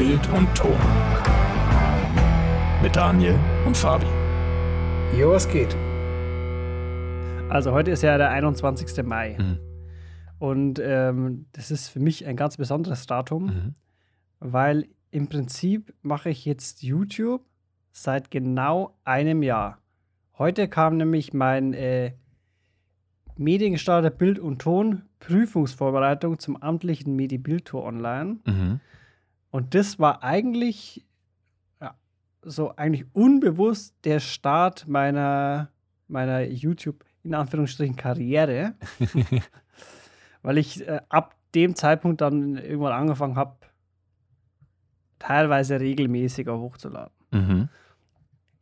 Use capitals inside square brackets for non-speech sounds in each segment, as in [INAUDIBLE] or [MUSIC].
Bild und Ton. Mit Daniel und Fabi. Jo, was geht? Also heute ist ja der 21. Mai. Mhm. Und ähm, das ist für mich ein ganz besonderes Datum, Mhm. weil im Prinzip mache ich jetzt YouTube seit genau einem Jahr. Heute kam nämlich mein äh, Mediengestalter Bild und Ton Prüfungsvorbereitung zum amtlichen Medi-Bildtour online. Mhm. Und das war eigentlich ja, so eigentlich unbewusst der Start meiner, meiner YouTube in Anführungsstrichen Karriere, [LAUGHS] weil ich äh, ab dem Zeitpunkt dann irgendwann angefangen habe, teilweise regelmäßiger hochzuladen. Mhm.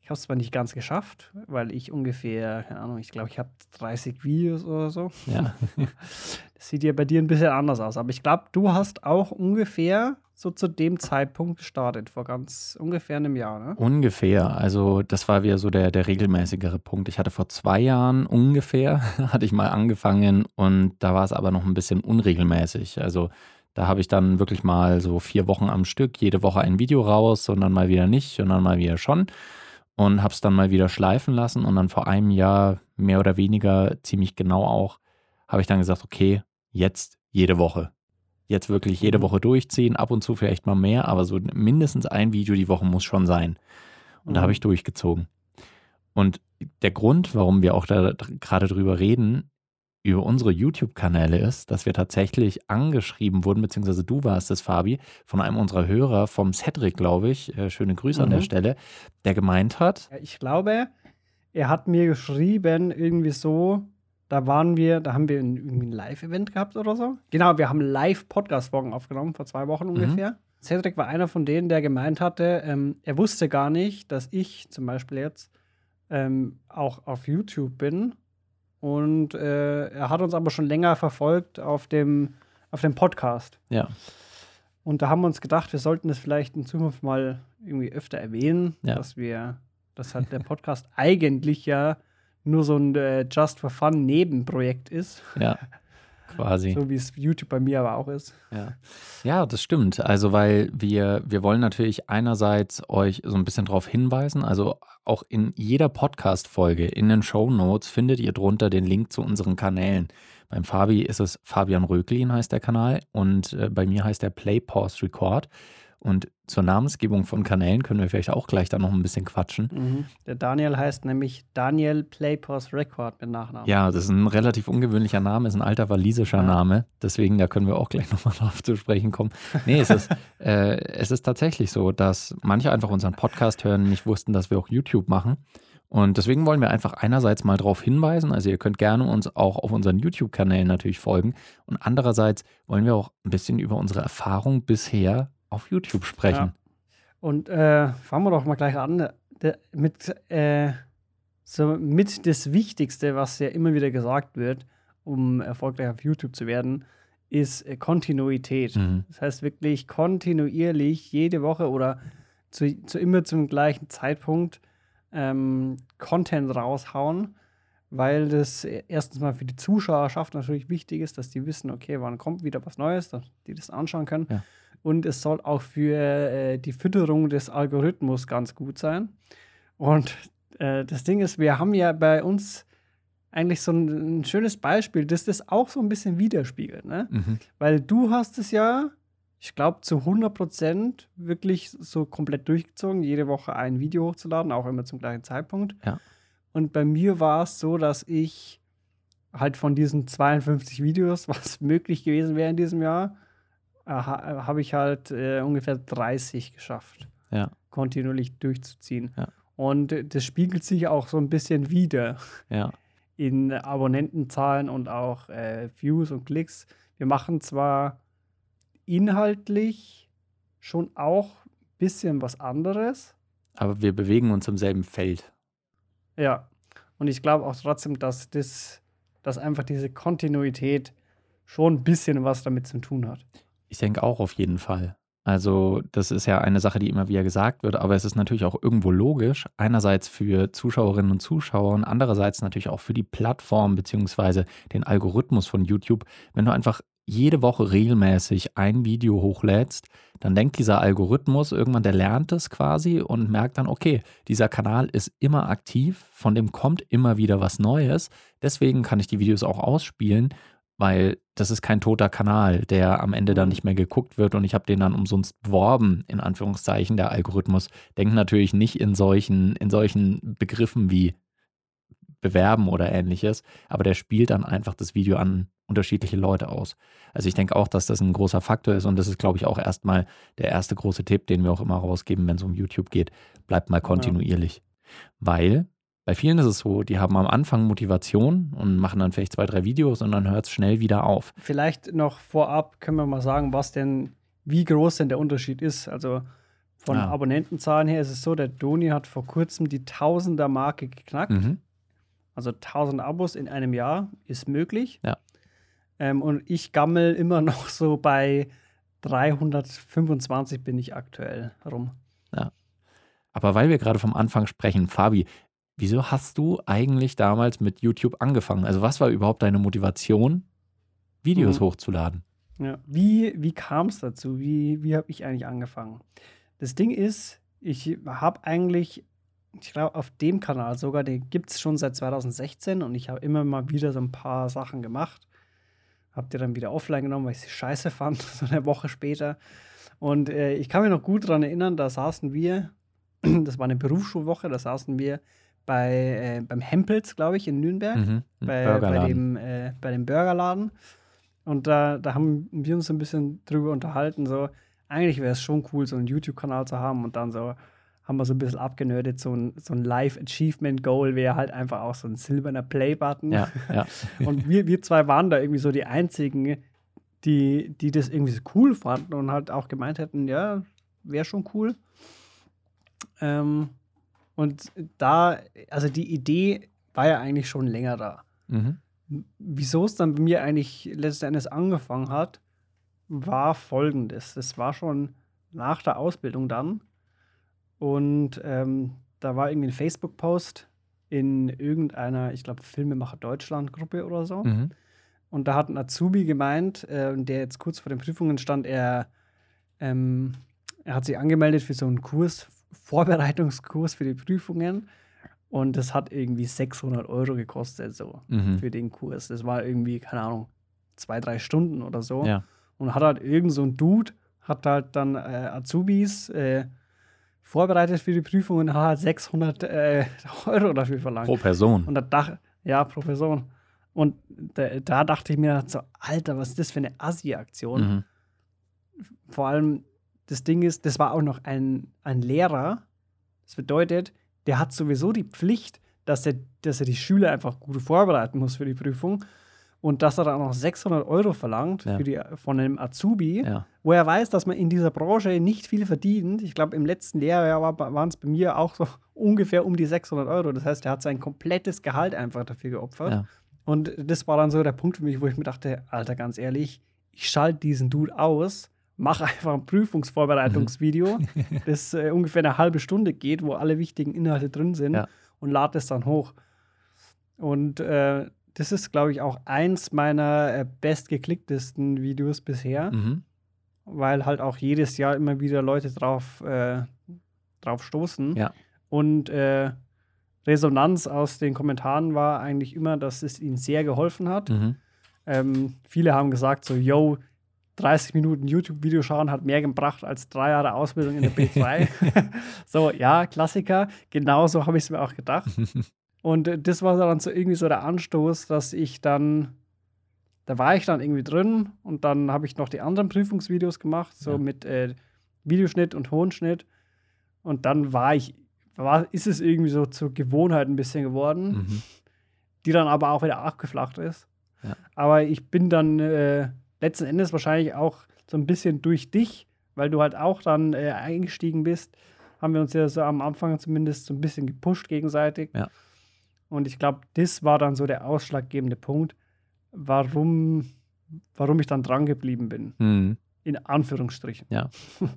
Ich habe es zwar nicht ganz geschafft, weil ich ungefähr, keine Ahnung, ich glaube, ich habe 30 Videos oder so. Ja. [LAUGHS] Das sieht ja bei dir ein bisschen anders aus. Aber ich glaube, du hast auch ungefähr so zu dem Zeitpunkt gestartet, vor ganz ungefähr einem Jahr, ne? Ungefähr. Also das war wieder so der, der regelmäßigere Punkt. Ich hatte vor zwei Jahren ungefähr, [LAUGHS] hatte ich mal angefangen und da war es aber noch ein bisschen unregelmäßig. Also da habe ich dann wirklich mal so vier Wochen am Stück, jede Woche ein Video raus und dann mal wieder nicht und dann mal wieder schon. Und habe es dann mal wieder schleifen lassen und dann vor einem Jahr mehr oder weniger ziemlich genau auch, habe ich dann gesagt, okay, jetzt jede Woche. Jetzt wirklich jede Mhm. Woche durchziehen, ab und zu vielleicht mal mehr, aber so mindestens ein Video die Woche muss schon sein. Und da habe ich durchgezogen. Und der Grund, warum wir auch da gerade drüber reden, über unsere YouTube-Kanäle ist, dass wir tatsächlich angeschrieben wurden, beziehungsweise du warst es, Fabi, von einem unserer Hörer, vom Cedric, glaube ich, äh, schöne Grüße an der Mhm. Stelle, der gemeint hat, ich glaube, er hat mir geschrieben, irgendwie so, da waren wir, da haben wir ein, irgendwie ein Live-Event gehabt oder so. Genau, wir haben Live-Podcast-Folgen aufgenommen, vor zwei Wochen ungefähr. Cedric war einer von denen, der gemeint hatte, ähm, er wusste gar nicht, dass ich zum Beispiel jetzt ähm, auch auf YouTube bin. Und äh, er hat uns aber schon länger verfolgt auf dem, auf dem Podcast. ja, Und da haben wir uns gedacht, wir sollten es vielleicht in Zukunft mal irgendwie öfter erwähnen, Ja. dass wir, dass halt der Podcast [LAUGHS] eigentlich ja nur so ein äh, Just for Fun Nebenprojekt ist, ja, [LAUGHS] quasi. so wie es YouTube bei mir aber auch ist. Ja. ja, das stimmt. Also, weil wir, wir wollen natürlich einerseits euch so ein bisschen darauf hinweisen, also auch in jeder Podcast-Folge in den Show Notes findet ihr drunter den Link zu unseren Kanälen. Beim Fabi ist es Fabian Röglin heißt der Kanal und äh, bei mir heißt der Play Pause Record. Und zur Namensgebung von Kanälen können wir vielleicht auch gleich da noch ein bisschen quatschen. Der Daniel heißt nämlich Daniel Playpause Record mit Nachnamen. Ja, das ist ein relativ ungewöhnlicher Name, ist ein alter walisischer Ja. Name. Deswegen, da können wir auch gleich [LAUGHS] nochmal drauf zu sprechen kommen. Nee, es ist, [LAUGHS] äh, es ist tatsächlich so, dass manche einfach unseren Podcast hören, nicht wussten, dass wir auch YouTube machen. Und deswegen wollen wir einfach einerseits mal darauf hinweisen, also ihr könnt gerne uns auch auf unseren YouTube-Kanälen natürlich folgen. Und andererseits wollen wir auch ein bisschen über unsere Erfahrung bisher auf YouTube sprechen. Und äh, fangen wir doch mal gleich an. Mit, äh, so mit das Wichtigste, was ja immer wieder gesagt wird, um erfolgreich auf YouTube zu werden, ist äh, Kontinuität. Mhm. Das heißt wirklich kontinuierlich jede Woche oder zu, zu immer zum gleichen Zeitpunkt ähm, Content raushauen, weil das äh, erstens mal für die Zuschauerschaft natürlich wichtig ist, dass die wissen, okay, wann kommt wieder was Neues, dass die das anschauen können. Ja. Und es soll auch für äh, die Fütterung des Algorithmus ganz gut sein. Und äh, das Ding ist, wir haben ja bei uns eigentlich so ein, ein schönes Beispiel, das das auch so ein bisschen widerspiegelt. Ne? Mhm. Weil du hast es ja, ich glaube, zu 100 Prozent wirklich so komplett durchgezogen, jede Woche ein Video hochzuladen, auch immer zum gleichen Zeitpunkt. Ja. Und bei mir war es so, dass ich halt von diesen 52 Videos, [LAUGHS] was möglich gewesen wäre in diesem Jahr, ha habe ich halt äh, ungefähr 30 geschafft, Ja. kontinuierlich durchzuziehen. Ja. Und das spiegelt sich auch so ein bisschen wieder Ja. in Abonnentenzahlen und auch äh, Views und Klicks. Wir machen zwar inhaltlich schon auch ein bisschen was anderes, Aber wir bewegen uns im selben Feld. ja. Und ich glaube auch trotzdem, dass das, dass einfach diese Kontinuität schon ein bisschen was damit zu tun hat. Ich denke auch auf jeden Fall. Also das ist ja eine Sache, die immer wieder gesagt wird, aber es ist natürlich auch irgendwo logisch. Einerseits für Zuschauerinnen und Zuschauer und andererseits natürlich auch für die Plattform beziehungsweise den Algorithmus von YouTube. Wenn du einfach jede Woche regelmäßig ein Video hochlädst, dann denkt dieser Algorithmus irgendwann, der lernt es quasi und merkt dann, okay, dieser Kanal ist immer aktiv, von dem kommt immer wieder was Neues. Deswegen kann ich die Videos auch ausspielen, weil das ist kein toter Kanal, der am Ende dann nicht mehr geguckt wird und ich habe den dann umsonst beworben, in Anführungszeichen. Der Algorithmus denkt natürlich nicht in solchen, in solchen Begriffen wie bewerben oder ähnliches, aber der spielt dann einfach das Video an unterschiedliche Leute aus. Also ich denke auch, dass das ein großer Faktor ist und das ist, glaube ich, auch erstmal der erste große Tipp, den wir auch immer rausgeben, wenn es um YouTube geht. Bleibt mal kontinuierlich. Ja. Weil bei vielen ist es so, die haben am Anfang Motivation und machen dann vielleicht zwei, drei Videos und dann hört es schnell wieder auf. Vielleicht noch vorab können wir mal sagen, was denn, wie groß denn der Unterschied ist. Also von ja. Abonnentenzahlen her ist es so, der Doni hat vor kurzem die Tausender-Marke geknackt. Mhm. Also 1000 Abos in einem Jahr ist möglich. Ja. Ähm, und ich gammel immer [LAUGHS] noch so bei 325 bin ich aktuell rum. Ja. Aber weil wir gerade vom Anfang sprechen, Fabi, wieso hast du eigentlich damals mit YouTube angefangen? Also was war überhaupt deine Motivation, Videos mhm. hochzuladen? Ja. Wie, wie kam es dazu? Wie, wie habe ich eigentlich angefangen? Das Ding ist, ich habe eigentlich, ich glaube, auf dem Kanal sogar, den gibt es schon seit 2016 und ich habe immer mal wieder so ein paar Sachen gemacht. Habt ihr dann wieder offline genommen, weil ich sie scheiße fand, [LAUGHS] so eine Woche später. Und äh, ich kann mich noch gut daran erinnern, da saßen wir, [CLEARS THROAT] das war eine Berufsschulwoche, da saßen wir bei, äh, beim Hempels, glaube ich, in Nürnberg, mhm, bei, bei, dem, äh, bei dem Burgerladen. Und da, da haben wir uns ein bisschen drüber unterhalten, so, eigentlich wäre es schon cool, so einen YouTube-Kanal zu haben und dann so, haben wir so ein bisschen abgenördet. So ein, so ein Live-Achievement-Goal wäre halt einfach auch so ein silberner Play-Button. Ja, ja. [LAUGHS] und wir, wir zwei waren da irgendwie so die einzigen, die, die das irgendwie so cool fanden und halt auch gemeint hätten, ja, wäre schon cool. Ähm, und da, also die Idee war ja eigentlich schon länger da. Mhm. Wieso es dann bei mir eigentlich letztendlich angefangen hat, war folgendes. Das war schon nach der Ausbildung dann. Und ähm, da war irgendwie ein Facebook-Post in irgendeiner, ich glaube, Filmemacher Deutschland-Gruppe oder so. Mhm. Und da hat ein Azubi gemeint, äh, der jetzt kurz vor den Prüfungen stand, er, ähm, er hat sich angemeldet für so einen Kurs, Vorbereitungskurs für die Prüfungen. Und das hat irgendwie 600 Euro gekostet, so mhm. für den Kurs. Das war irgendwie, keine Ahnung, zwei, drei Stunden oder so. Ja. Und hat halt irgend so ein Dude, hat halt dann äh, Azubis äh, vorbereitet für die Prüfung und hat 600 äh, [LAUGHS] Euro dafür verlangt. Pro Person. Und da dachte, ja, pro Person. Und da, da, dachte ich mir so, Alter, was ist das für eine Assi-Aktion? Mhm. Vor allem, das Ding ist, das war auch noch ein, ein Lehrer. Das bedeutet, der hat sowieso die Pflicht, dass er, dass er die Schüler einfach gut vorbereiten muss für die Prüfung und dass er dann noch 600 Euro verlangt ja. die, von einem Azubi, ja. wo er weiß, dass man in dieser Branche nicht viel verdient. Ich glaube, im letzten Lehrjahr waren es bei mir auch so [LAUGHS] ungefähr um die 600 Euro. Das heißt, er hat sein komplettes Gehalt einfach dafür geopfert. Ja. Und das war dann so der Punkt für mich, wo ich mir dachte, Alter, ganz ehrlich, ich schalte diesen Dude aus, mache einfach ein Prüfungsvorbereitungsvideo, [LAUGHS] das äh, ungefähr eine halbe Stunde geht, wo alle wichtigen Inhalte drin sind und lade es dann hoch. Und äh, das ist, glaube ich, auch eins meiner äh, bestgeklicktesten Videos bisher, mhm. weil halt auch jedes Jahr immer wieder Leute drauf, äh, drauf stoßen. Ja. Und äh, Resonanz aus den Kommentaren war eigentlich immer, dass es ihnen sehr geholfen hat. Mhm. Ähm, viele haben gesagt, so, yo, 30 Minuten YouTube-Video schauen hat mehr gebracht als drei Jahre Ausbildung in der B2. [LAUGHS] [LAUGHS] so, ja, Klassiker. Genauso habe ich es mir auch gedacht. [LAUGHS] Und äh, das war dann so irgendwie so der Anstoß, dass ich dann, da war ich dann irgendwie drin und dann habe ich noch die anderen Prüfungsvideos gemacht, so ja. mit äh, Videoschnitt und Tonschnitt. Und dann war ich, war, ist es irgendwie so zur Gewohnheit ein bisschen geworden, mhm. die dann aber auch wieder abgeflacht ist. Ja. Aber ich bin dann äh, letzten Endes wahrscheinlich auch so ein bisschen durch dich, weil du halt auch dann äh, eingestiegen bist, haben wir uns ja so am Anfang zumindest so ein bisschen gepusht gegenseitig. Ja. Und ich glaube, das war dann so der ausschlaggebende Punkt, warum, warum ich dann dran geblieben bin. Mhm. In Anführungsstrichen. Ja. [LAUGHS]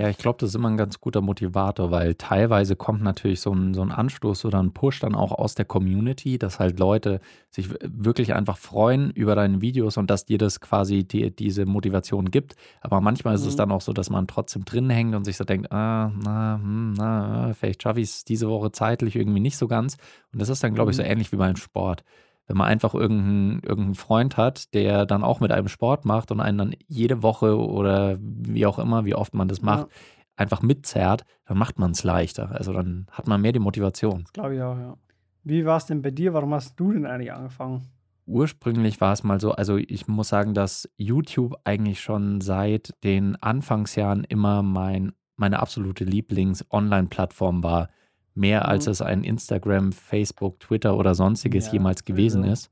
Ja, ich glaube, das ist immer ein ganz guter Motivator, weil teilweise kommt natürlich so ein, so ein Anstoß oder ein Push dann auch aus der Community, dass halt Leute sich wirklich einfach freuen über deine Videos und dass dir das quasi die, diese Motivation gibt. Aber manchmal ist mhm. es dann auch so, dass man trotzdem drin hängt und sich so denkt, ah, na, hm, na, vielleicht schaffe ich es diese Woche zeitlich irgendwie nicht so ganz. Und das ist dann, glaube ich, so mhm. ähnlich wie beim Sport wenn man einfach irgendeinen, irgendeinen Freund hat, der dann auch mit einem Sport macht und einen dann jede Woche oder wie auch immer, wie oft man das macht, ja. einfach mitzerrt, dann macht man es leichter. Also dann hat man mehr die Motivation. Glaube ich auch, ja. Wie war es denn bei dir? Warum hast du denn eigentlich angefangen? Ursprünglich war es mal so, also ich muss sagen, dass YouTube eigentlich schon seit den Anfangsjahren immer mein, meine absolute Lieblings-Online-Plattform war mehr als mhm. es ein Instagram, Facebook, Twitter oder sonstiges ja, jemals gewesen also, ist.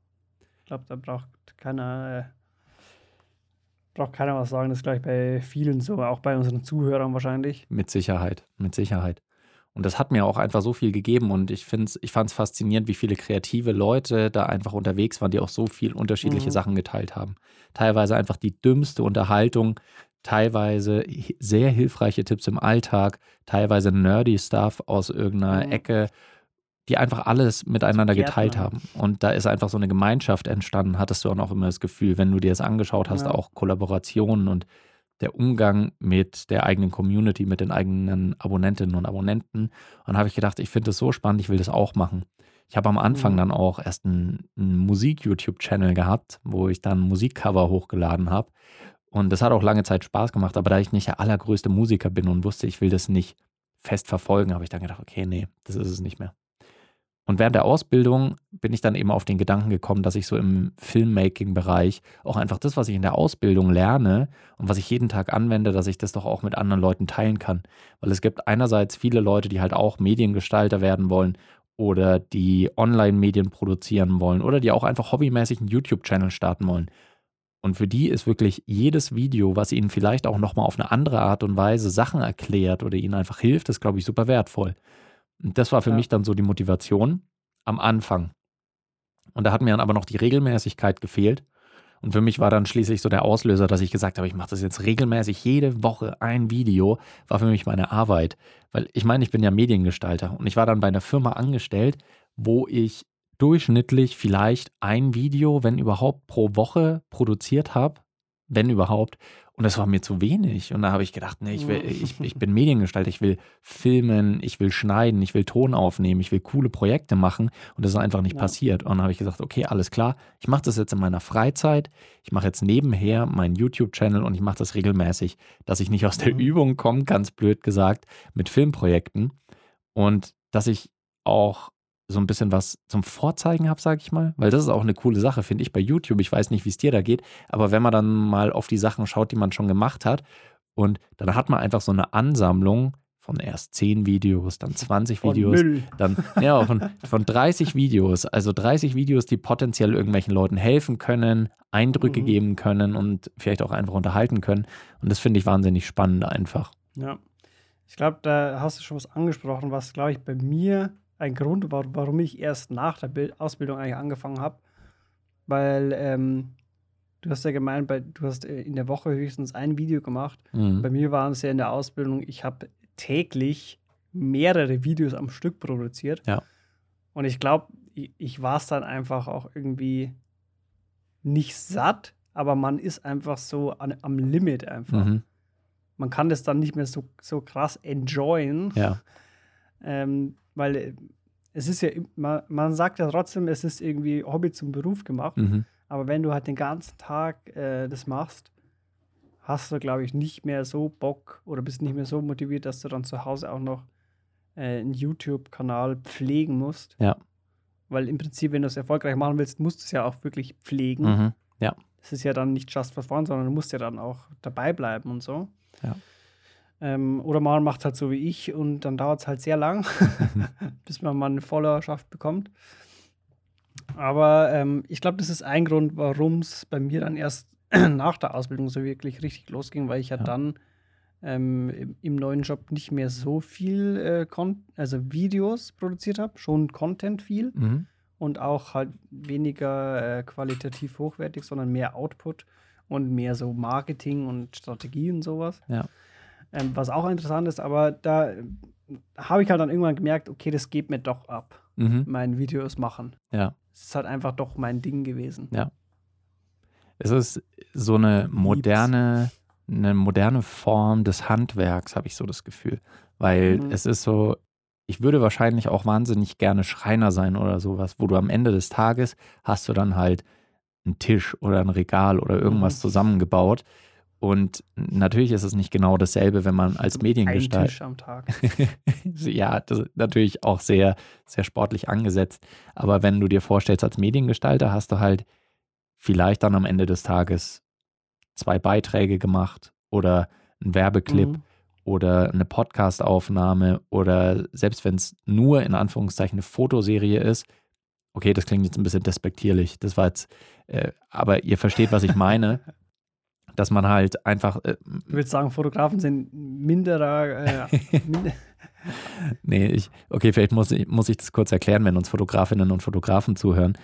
Ich glaube, da braucht keiner, äh, braucht keiner was sagen. Das ist gleich bei vielen so, auch bei unseren Zuhörern wahrscheinlich. Mit Sicherheit, mit Sicherheit. Und das hat mir auch einfach so viel gegeben und ich, ich fand es faszinierend, wie viele kreative Leute da einfach unterwegs waren, die auch so viel unterschiedliche mhm. Sachen geteilt haben. Teilweise einfach die dümmste Unterhaltung, teilweise sehr hilfreiche Tipps im Alltag, teilweise nerdy Stuff aus irgendeiner mhm. Ecke, die einfach alles miteinander geteilt haben. Und da ist einfach so eine Gemeinschaft entstanden, hattest du auch noch immer das Gefühl, wenn du dir das angeschaut hast, ja. auch Kollaborationen und der Umgang mit der eigenen Community, mit den eigenen Abonnentinnen und Abonnenten. Und dann habe ich gedacht, ich finde das so spannend, ich will das auch machen. Ich habe am Anfang mhm. dann auch erst einen, einen Musik-YouTube-Channel gehabt, wo ich dann Musikcover hochgeladen habe. Und das hat auch lange Zeit Spaß gemacht, aber da ich nicht der allergrößte Musiker bin und wusste, ich will das nicht fest verfolgen, habe ich dann gedacht, okay, nee, das ist es nicht mehr. Und während der Ausbildung bin ich dann eben auf den Gedanken gekommen, dass ich so im Filmmaking-Bereich auch einfach das, was ich in der Ausbildung lerne und was ich jeden Tag anwende, dass ich das doch auch mit anderen Leuten teilen kann. Weil es gibt einerseits viele Leute, die halt auch Mediengestalter werden wollen oder die Online-Medien produzieren wollen oder die auch einfach hobbymäßig einen YouTube-Channel starten wollen. Und für die ist wirklich jedes Video, was ihnen vielleicht auch nochmal auf eine andere Art und Weise Sachen erklärt oder ihnen einfach hilft, ist, glaube ich, super wertvoll. Und das war für ja. mich dann so die Motivation am Anfang. Und da hat mir dann aber noch die Regelmäßigkeit gefehlt. Und für mich war dann schließlich so der Auslöser, dass ich gesagt habe, ich mache das jetzt regelmäßig, jede Woche ein Video, war für mich meine Arbeit. Weil ich meine, ich bin ja Mediengestalter und ich war dann bei einer Firma angestellt, wo ich durchschnittlich vielleicht ein Video, wenn überhaupt, pro Woche produziert habe, wenn überhaupt. Und das war mir zu wenig. Und da habe ich gedacht, nee, ich, will, ich, ich bin Mediengestalter, ich will filmen, ich will schneiden, ich will Ton aufnehmen, ich will coole Projekte machen. Und das ist einfach nicht ja. passiert. Und dann habe ich gesagt, okay, alles klar, ich mache das jetzt in meiner Freizeit. Ich mache jetzt nebenher meinen YouTube-Channel und ich mache das regelmäßig, dass ich nicht aus der mhm. Übung komme, ganz blöd gesagt, mit Filmprojekten. Und dass ich auch so ein bisschen was zum Vorzeigen habe, sage ich mal. Weil das ist auch eine coole Sache, finde ich, bei YouTube. Ich weiß nicht, wie es dir da geht, aber wenn man dann mal auf die Sachen schaut, die man schon gemacht hat, und dann hat man einfach so eine Ansammlung von erst 10 Videos, dann 20 von Videos, Müll. dann ja, von, von 30 Videos. Also 30 Videos, die potenziell irgendwelchen Leuten helfen können, Eindrücke mhm. geben können und vielleicht auch einfach unterhalten können. Und das finde ich wahnsinnig spannend einfach. Ja. Ich glaube, da hast du schon was angesprochen, was, glaube ich, bei mir ein Grund, warum ich erst nach der Ausbildung eigentlich angefangen habe. Weil ähm, du hast ja gemeint, bei, du hast äh, in der Woche höchstens ein Video gemacht. Mhm. Bei mir waren es ja in der Ausbildung, ich habe täglich mehrere Videos am Stück produziert. Ja. Und ich glaube, ich, ich war es dann einfach auch irgendwie nicht satt, aber man ist einfach so an, am Limit einfach. Mhm. Man kann das dann nicht mehr so, so krass enjoyen. Ja. [LAUGHS] Ähm, weil äh, es ist ja, man, man, sagt ja trotzdem, es ist irgendwie Hobby zum Beruf gemacht. Mhm. Aber wenn du halt den ganzen Tag äh, das machst, hast du, glaube ich, nicht mehr so Bock oder bist nicht mehr so motiviert, dass du dann zu Hause auch noch äh, einen YouTube-Kanal pflegen musst. Ja. Weil im Prinzip, wenn du es erfolgreich machen willst, musst du es ja auch wirklich pflegen. Mhm. Ja. Es ist ja dann nicht just for fun, sondern du musst ja dann auch dabei bleiben und so. Ja. Ähm, oder man macht halt so wie ich und dann dauert es halt sehr lang, [LAUGHS] [LAUGHS] bis man mal eine Followerschaft bekommt. Aber ähm, ich glaube, das ist ein Grund, warum es bei mir dann erst [CLEARS THROAT] nach der Ausbildung so wirklich richtig losging, weil ich ja, ja. dann ähm, im, im, neuen Job nicht mehr so viel, äh, also Videos produziert habe, schon Content viel mhm. und auch halt weniger äh, qualitativ hochwertig, sondern mehr Output. und mehr so Marketing und Strategie und sowas. Ja. Ähm, was auch interessant ist, aber da äh, habe ich halt dann irgendwann gemerkt, okay, das geht mir doch ab, Mhm. mein Videos machen. Ja. Es ist halt einfach doch mein Ding gewesen. Es ist so eine moderne, eine moderne Form des Handwerks, habe ich so das Gefühl. Weil Mhm. es ist so, ich würde wahrscheinlich auch wahnsinnig gerne Schreiner sein oder sowas, wo du am Ende des Tages hast du dann halt einen Tisch oder ein Regal oder irgendwas Mhm. zusammengebaut. Und natürlich ist es nicht genau dasselbe, wenn man als Ein Mediengestalter. Tisch am Tag. [LAUGHS] ja, das ist natürlich auch sehr, sehr sportlich angesetzt. Aber wenn du dir vorstellst, als Mediengestalter hast du halt vielleicht dann am Ende des Tages zwei Beiträge gemacht oder einen Werbeclip Mhm. oder eine Podcastaufnahme oder selbst wenn es nur in Anführungszeichen eine Fotoserie ist. Okay, das klingt jetzt ein bisschen despektierlich. Das war jetzt, äh, aber ihr versteht, was ich meine. [LAUGHS] Dass man halt einfach, äh, Ich würde sagen, Fotografen sind minderer. Äh, [LAUGHS] minder, Nee, ich, okay, vielleicht muss ich, muss ich das kurz erklären, wenn uns Fotografinnen und Fotografen zuhören.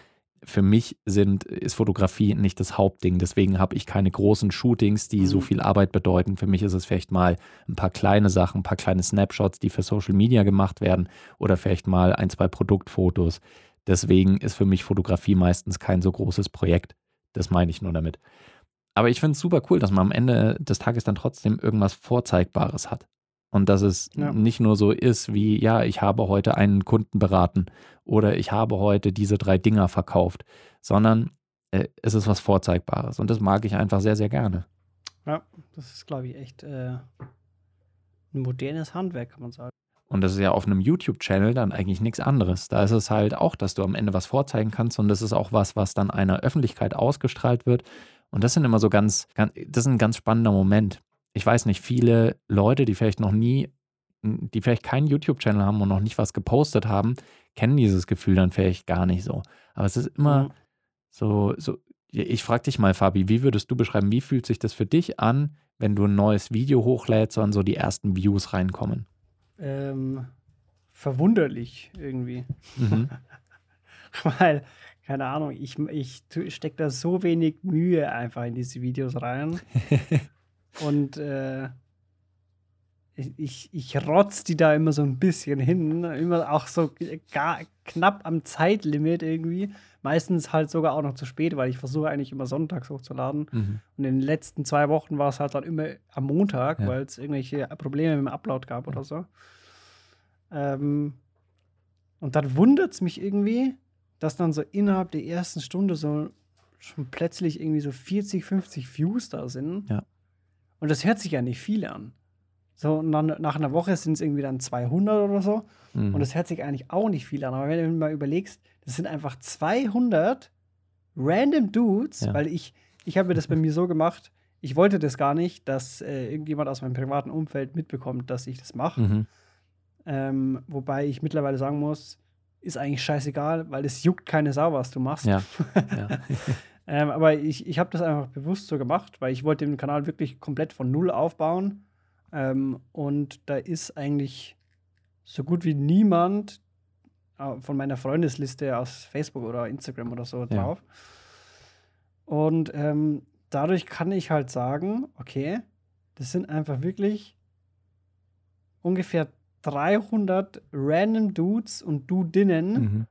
Für mich sind, ist Fotografie nicht das Hauptding. Deswegen habe ich keine großen Shootings, die so Mhm. viel Arbeit bedeuten. Für mich ist es vielleicht mal ein paar kleine Sachen, ein paar kleine Snapshots, die für Social Media gemacht werden oder vielleicht mal ein, zwei Produktfotos. Deswegen ist für mich Fotografie meistens kein so großes Projekt. Das meine ich nur damit. Aber ich finde es super cool, dass man am Ende des Tages dann trotzdem irgendwas Vorzeigbares hat. Und dass es Ja. nicht nur so ist wie, ja, ich habe heute einen Kunden beraten oder ich habe heute diese drei Dinger verkauft, sondern äh, es ist was Vorzeigbares. Und das mag ich einfach sehr, sehr gerne. ja, das ist, glaube ich, echt äh, ein modernes Handwerk, kann man sagen. Und das ist ja auf einem YouTube-Channel dann eigentlich nichts anderes. Da ist es halt auch, dass du am Ende was vorzeigen kannst und das ist auch was, was dann einer Öffentlichkeit ausgestrahlt wird. Und das sind immer so ganz, ganz das ist ein ganz spannender Moment. Ich weiß nicht, viele Leute, die vielleicht noch nie, die vielleicht keinen YouTube-Channel haben und noch nicht was gepostet haben, kennen dieses Gefühl dann vielleicht gar nicht so. Aber es ist immer Mhm. so, so, ich frage dich mal, Fabi, wie würdest du beschreiben, wie fühlt sich das für dich an, wenn du ein neues Video hochlädst und so die ersten Views reinkommen? Ähm, verwunderlich irgendwie. Mhm. [LAUGHS] Weil, keine Ahnung, ich, ich stecke da so wenig Mühe einfach in diese Videos rein. [LAUGHS] Und äh, ich, ich, rotz die da immer so ein bisschen hin. Immer auch so gar knapp am Zeitlimit irgendwie. Meistens halt sogar auch noch zu spät, weil ich versuche eigentlich immer sonntags hochzuladen. Mhm. Und in den letzten zwei Wochen war es halt dann immer am Montag, Ja. weil es irgendwelche Probleme mit dem Upload gab oder so. Ähm, und dann wundert es mich irgendwie, dass dann so innerhalb der ersten Stunde so schon plötzlich irgendwie so 40, 50 Views da sind. Ja. Und das hört sich ja nicht viel an. So, und dann nach einer Woche sind es irgendwie dann 200 oder so. Mhm. Und das hört sich eigentlich auch nicht viel an. Aber wenn du mal überlegst, das sind einfach 200 random Dudes, Ja. weil ich, ich habe mir das bei mir so gemacht, ich wollte das gar nicht, dass äh, irgendjemand aus meinem privaten Umfeld mitbekommt, dass ich das mache. Mhm. Ähm, wobei ich mittlerweile sagen muss, ist eigentlich scheißegal, weil es juckt keine Sau, was du machst. Ja. [LAUGHS] Ja. [LAUGHS] ähm, aber ich, ich habe das einfach bewusst so gemacht, weil ich wollte den Kanal wirklich komplett von Null aufbauen. Ähm, und da ist eigentlich so gut wie niemand äh, von meiner Freundesliste aus Facebook oder Instagram oder so drauf. Und ähm, dadurch kann ich halt sagen, okay, das sind einfach wirklich ungefähr 300 random Dudes und Dudinnen, Mhm.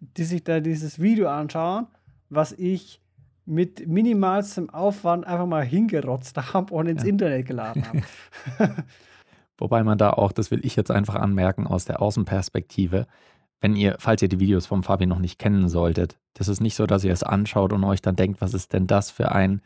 die sich da dieses Video anschauen, was ich mit minimalstem Aufwand einfach mal hingerotzt habe und ins Ja. Internet geladen habe. [LAUGHS] Wobei man da auch, das will ich jetzt einfach anmerken aus der Außenperspektive, wenn ihr, falls ihr die Videos vom Fabi noch nicht kennen solltet, das ist nicht so, dass ihr es anschaut und euch dann denkt, was ist denn das für ein,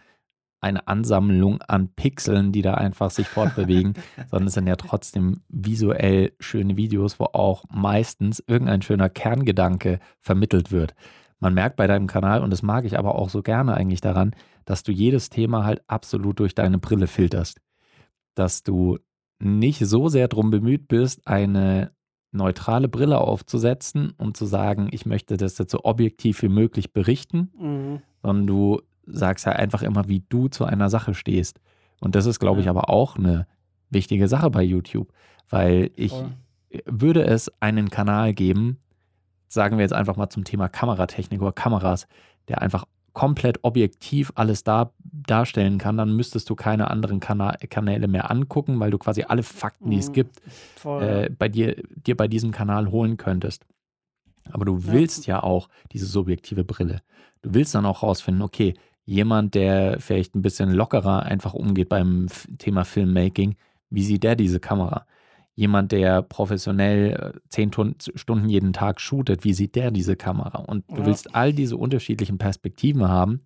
eine Ansammlung an Pixeln, die da einfach sich fortbewegen, [LAUGHS] sondern es sind ja trotzdem visuell schöne Videos, wo auch meistens irgendein schöner Kerngedanke vermittelt wird. Man merkt bei deinem Kanal, und das mag ich aber auch so gerne eigentlich daran, dass du jedes Thema halt absolut durch deine Brille filterst. Dass du nicht so sehr darum bemüht bist, eine neutrale Brille aufzusetzen und zu sagen, ich möchte das jetzt so objektiv wie möglich berichten, mhm. sondern du sagst ja einfach immer, wie du zu einer Sache stehst. Und das ist, glaube ich, Ja. aber auch eine wichtige Sache bei YouTube, weil ich Voll. würde es einen Kanal geben, sagen wir jetzt einfach mal zum Thema Kameratechnik oder Kameras, der einfach komplett objektiv alles da, darstellen kann, dann müsstest du keine anderen Kana Kanäle mehr angucken, weil du quasi alle Fakten, die es Mhm. gibt, äh, bei dir, dir bei diesem Kanal holen könntest. Aber du willst ja auch diese subjektive Brille. Du willst dann auch rausfinden, okay, jemand, der vielleicht ein bisschen lockerer einfach umgeht beim Thema Filmmaking, wie sieht der diese Kamera? Jemand, der professionell äh, zehn Tun- Stunden jeden Tag shootet, wie sieht der diese Kamera? Und du Ja. willst all diese unterschiedlichen Perspektiven haben.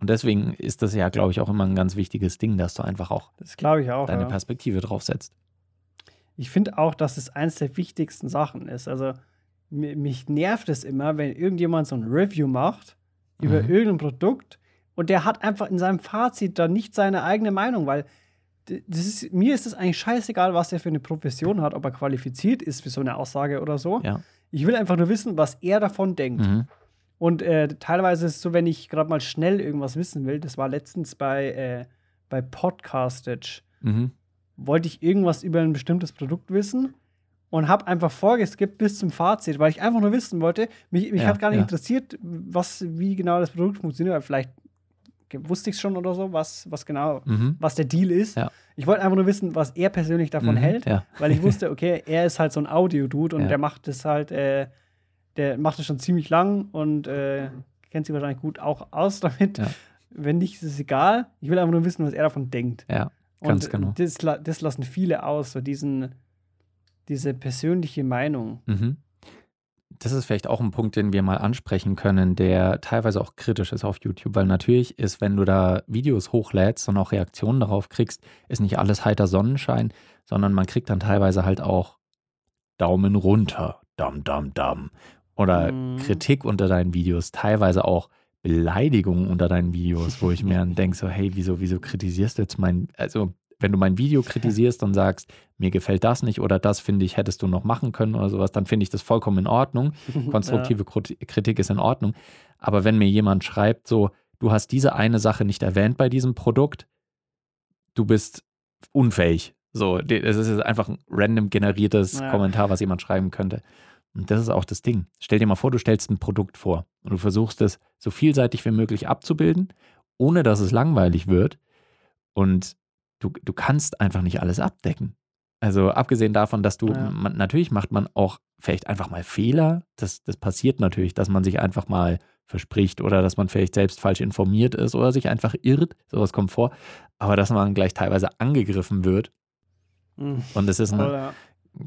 Und deswegen ist das ja, glaube ich, auch immer ein ganz wichtiges Ding, dass du einfach auch auch. deine ja. Perspektive draufsetzt. Ich finde auch, dass es eins der wichtigsten Sachen ist. Also mi- mich nervt es immer, wenn irgendjemand so ein Review macht über Mhm. irgendein Produkt und der hat einfach in seinem Fazit da nicht seine eigene Meinung, weil ist, mir ist es eigentlich scheißegal, was der für eine Profession hat, ob er qualifiziert ist für so eine Aussage oder so. Ja. Ich will einfach nur wissen, was er davon denkt. Mhm. Und äh, teilweise ist es so, wenn ich gerade mal schnell irgendwas wissen will, das war letztens bei, äh, bei Podcastage, Mhm. wollte ich irgendwas über ein bestimmtes Produkt wissen und habe einfach vorgeskippt bis zum Fazit, weil ich einfach nur wissen wollte. Mich, mich Ja, hat gar nicht ja. interessiert, was, wie genau das Produkt funktioniert. Weil Vielleicht wusste ich es schon oder so, was, was genau, Mhm. was der Deal ist. Ja. Ich wollte einfach nur wissen, was er persönlich davon Mhm, hält, ja. weil ich wusste, okay, er ist halt so ein Audio-Dude und Ja. der macht das halt, äh, der macht das schon ziemlich lang und äh, kennt sich wahrscheinlich gut auch aus damit. Ja. Wenn nicht, ist es egal. Ich will einfach nur wissen, was er davon denkt. Ja, ganz Und genau. Das, das lassen viele aus, so diesen, diese persönliche Meinung. Mhm. Das ist vielleicht auch ein Punkt, den wir mal ansprechen können, der teilweise auch kritisch ist auf YouTube, weil natürlich ist, wenn du da Videos hochlädst und auch Reaktionen darauf kriegst, ist nicht alles heiter Sonnenschein, sondern man kriegt dann teilweise halt auch Daumen runter, dam, dam, dam. Oder Mhm. Kritik unter deinen Videos, teilweise auch Beleidigungen unter deinen Videos, wo ich mir dann [LAUGHS] denke, so, hey, wieso, wieso kritisierst du jetzt mein, also wenn du mein Video kritisierst und sagst, mir gefällt das nicht oder das finde ich, hättest du noch machen können oder sowas, dann finde ich das vollkommen in Ordnung. [LAUGHS] Konstruktive Krut- Kritik ist in Ordnung. Aber wenn mir jemand schreibt, so, du hast diese eine Sache nicht erwähnt bei diesem Produkt, du bist unfähig. So, es ist einfach ein random generiertes Ja. Kommentar, was jemand schreiben könnte. Und das ist auch das Ding. Stell dir mal vor, du stellst ein Produkt vor und du versuchst es so vielseitig wie möglich abzubilden, ohne dass es langweilig wird. Und du, du kannst einfach nicht alles abdecken. Also abgesehen davon, dass du, Ja. man, natürlich macht man auch vielleicht einfach mal Fehler. Das, das passiert natürlich, dass man sich einfach mal verspricht oder dass man vielleicht selbst falsch informiert ist oder sich einfach irrt. Sowas kommt vor. Aber dass man gleich teilweise angegriffen wird. Mhm. Und es ist eine, Oder,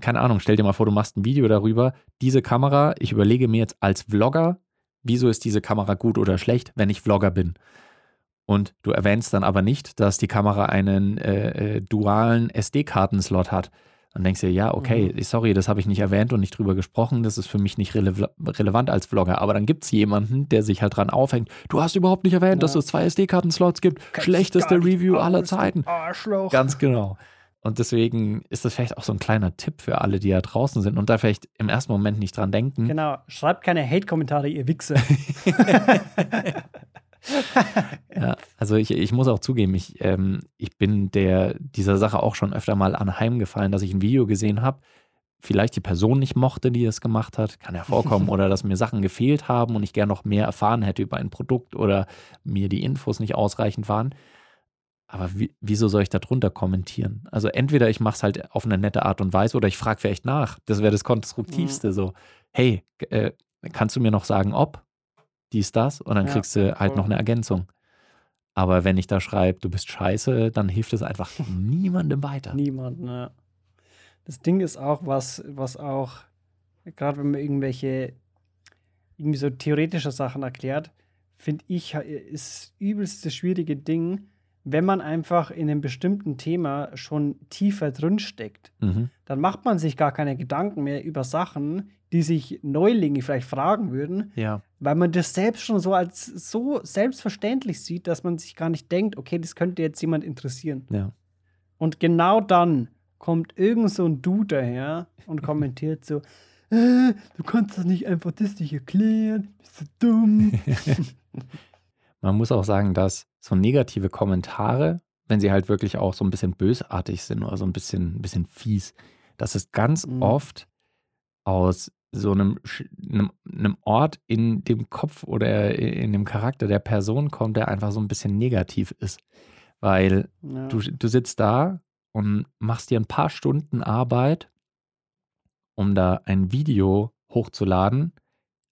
keine Ahnung, stell dir mal vor, du machst ein Video darüber, diese Kamera, ich überlege mir jetzt als Vlogger, wieso ist diese Kamera gut oder schlecht, wenn ich Vlogger bin. Und du erwähnst dann aber nicht, dass die Kamera einen äh, äh, dualen SD-Kartenslot hat. Dann denkst du dir, ja, okay, sorry, das habe ich nicht erwähnt und nicht drüber gesprochen, das ist für mich nicht rele relevant als Vlogger. Aber dann gibt es jemanden, der sich halt dran aufhängt, du hast überhaupt nicht erwähnt, dass Ja. es zwei SD-Kartenslots gibt, Kennst schlechteste Review aller aus, du Zeiten. Arschloch. Ganz genau. Und deswegen ist das vielleicht auch so ein kleiner Tipp für alle, die da draußen sind und da vielleicht im ersten Moment nicht dran denken. Genau, schreibt keine Hate-Kommentare, ihr Wichse. [LAUGHS] [LAUGHS] Ja, also ich, ich muss auch zugeben, ich, ähm, ich bin der, dieser Sache auch schon öfter mal anheimgefallen, dass ich ein Video gesehen habe, vielleicht die Person nicht mochte, die es gemacht hat, kann ja vorkommen, [LAUGHS] oder dass mir Sachen gefehlt haben und ich gerne noch mehr erfahren hätte über ein Produkt oder mir die Infos nicht ausreichend waren. Aber wie, wieso soll ich da drunter kommentieren? Also entweder ich mache es halt auf eine nette Art und Weise oder ich frage vielleicht nach. Das wäre das Konstruktivste. So, hey, äh, kannst du mir noch sagen, ob dies, das? Und dann Ja, kriegst du halt noch eine Ergänzung. Aber wenn ich da schreibe, du bist scheiße, dann hilft es einfach niemandem weiter. Niemand, ne. Das Ding ist auch, was, was auch, gerade wenn man irgendwelche, irgendwie so theoretische Sachen erklärt, finde ich, ist übelst das schwierige Ding, wenn man einfach in einem bestimmten Thema schon tiefer drin steckt. Mhm. Dann macht man sich gar keine Gedanken mehr über Sachen, die sich Neulinge vielleicht fragen würden, Ja. Weil man das selbst schon so als so selbstverständlich sieht, dass man sich gar nicht denkt, okay, das könnte jetzt jemand interessieren. Ja. Und genau dann kommt irgend so ein Dude daher und [LAUGHS] kommentiert so, äh, du kannst das nicht einfach das nicht erklären, bist du dumm. [LAUGHS] Man muss auch sagen, dass so negative Kommentare, wenn sie halt wirklich auch so ein bisschen bösartig sind oder so ein bisschen, ein bisschen fies, dass es ganz Mhm. oft aus so einem, einem, einem Ort in dem Kopf oder in dem Charakter der Person kommt, der einfach so ein bisschen negativ ist. Weil Ja. du, du sitzt da und machst dir ein paar Stunden Arbeit, um da ein Video hochzuladen,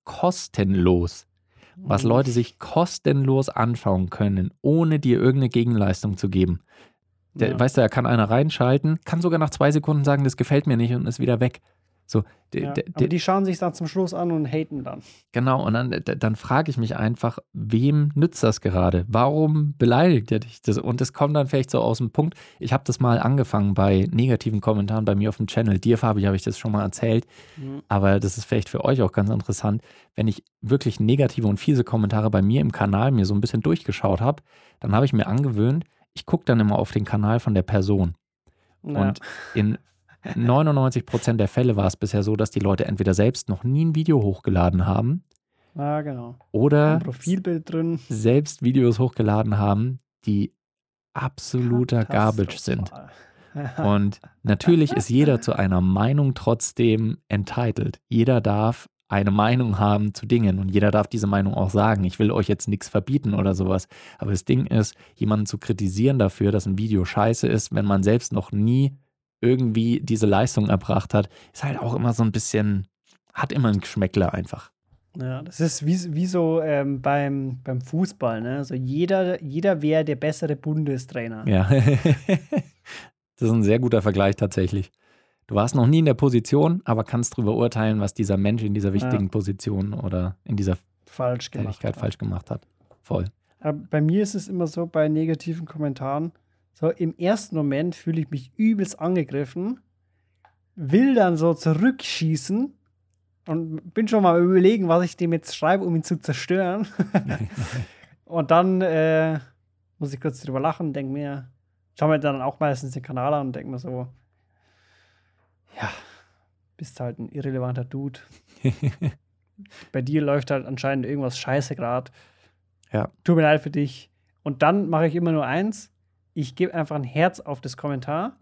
kostenlos. Was Mhm. Leute sich kostenlos anschauen können, ohne dir irgendeine Gegenleistung zu geben. Der, ja. Weißt du, da kann einer reinschalten, kann sogar nach zwei Sekunden sagen, das gefällt mir nicht und ist wieder weg. So, ja. Aber die schauen sich dann zum Schluss an und haten dann. genau, und dann, dann frage ich mich einfach, wem nützt das gerade? Warum beleidigt er dich das? Und es kommt dann vielleicht so aus dem Punkt, ich habe das mal angefangen bei negativen Kommentaren bei mir auf dem Channel. Dir, Fabi, habe ich das schon mal erzählt. Mhm. Aber das ist vielleicht für euch auch ganz interessant, wenn ich wirklich negative und fiese Kommentare bei mir im Kanal mir so ein bisschen durchgeschaut habe, dann habe ich mir angewöhnt, ich gucke dann immer auf den Kanal von der Person. Ja. Und in 99 Prozent der Fälle war es bisher so, dass die Leute entweder selbst noch nie ein Video hochgeladen haben ja, genau. oder Ein Profilbild drin. selbst Videos hochgeladen haben, die absoluter Garbage sind. [LAUGHS] Und natürlich ist jeder zu einer Meinung trotzdem entitled. Jeder darf eine Meinung haben zu Dingen und jeder darf diese Meinung auch sagen. Ich will euch jetzt nichts verbieten oder sowas. Aber das Ding ist, jemanden zu kritisieren dafür, dass ein Video scheiße ist, wenn man selbst noch nie irgendwie diese Leistung erbracht hat, ist halt auch immer so ein bisschen, hat immer ein Geschmäckler einfach. Ja, das ist wie, wie so ähm, beim, beim Fußball, ne? Also jeder, jeder wäre der bessere Bundestrainer. Ja. [LAUGHS] das ist ein sehr guter Vergleich tatsächlich. Du warst noch nie in der Position, aber kannst darüber urteilen, was dieser Mensch in dieser wichtigen Position oder in dieser Falsch gemacht. Tätigkeit hat. falsch gemacht hat. Voll. Aber bei mir ist es immer so, bei negativen Kommentaren, so im ersten Moment fühle ich mich übelst angegriffen, will dann so zurückschießen und bin schon mal überlegen, was ich dem jetzt schreibe, um ihn zu zerstören. [LAUGHS] und dann äh, muss ich kurz drüber lachen, denke mir, schau mir dann auch meistens den Kanal an und denke mir so, ja, bist halt ein irrelevanter Dude. [LAUGHS] Bei dir läuft halt anscheinend irgendwas scheiße gerade. Ja. Tut mir leid für dich. Und dann mache ich immer nur eins. Ich gebe einfach ein Herz auf das Kommentar.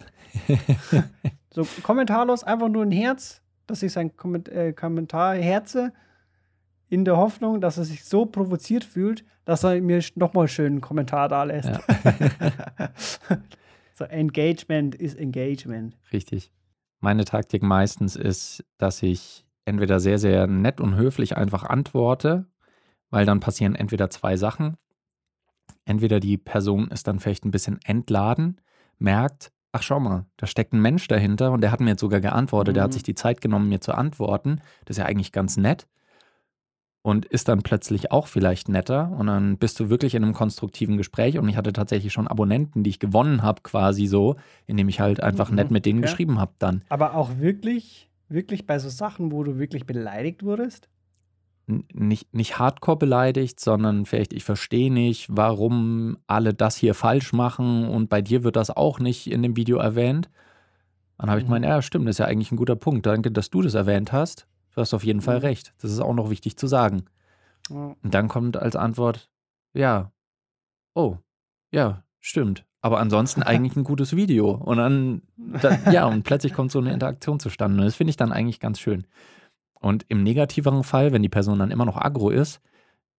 [LAUGHS] so kommentarlos, einfach nur ein Herz, dass ich sein Komment äh, Kommentar herze, in der Hoffnung, dass er sich so provoziert fühlt, dass er mir nochmal schön einen Kommentar da lässt. Ja. [LAUGHS] so, Engagement ist Engagement. Richtig. Meine Taktik meistens ist, dass ich entweder sehr, sehr nett und höflich einfach antworte, weil dann passieren entweder zwei Sachen. Entweder die Person ist dann vielleicht ein bisschen entladen, merkt, ach schau mal, da steckt ein Mensch dahinter und der hat mir jetzt sogar geantwortet, der hat Mhm. sich die Zeit genommen, mir zu antworten. Das ist ja eigentlich ganz nett. Und ist dann plötzlich auch vielleicht netter und dann bist du wirklich in einem konstruktiven Gespräch und ich hatte tatsächlich schon Abonnenten, die ich gewonnen habe, quasi so, indem ich halt einfach Mhm, nett mit denen okay. geschrieben habe dann. Aber auch wirklich, wirklich bei so Sachen, wo du wirklich beleidigt wurdest? Nicht, nicht hardcore beleidigt, sondern vielleicht, ich verstehe nicht, warum alle das hier falsch machen und bei dir wird das auch nicht in dem Video erwähnt. Dann habe ich Mhm. gemeint, ja, stimmt, das ist ja eigentlich ein guter Punkt. Danke, dass du das erwähnt hast. Du hast auf jeden Fall Mhm. recht. Das ist auch noch wichtig zu sagen. Und dann kommt als Antwort, ja, oh, ja, stimmt. Aber ansonsten [LAUGHS] eigentlich ein gutes Video. Und dann, dann ja, und plötzlich kommt so eine Interaktion zustande. Und das finde ich dann eigentlich ganz schön. Und im negativeren Fall, wenn die Person dann immer noch aggro ist,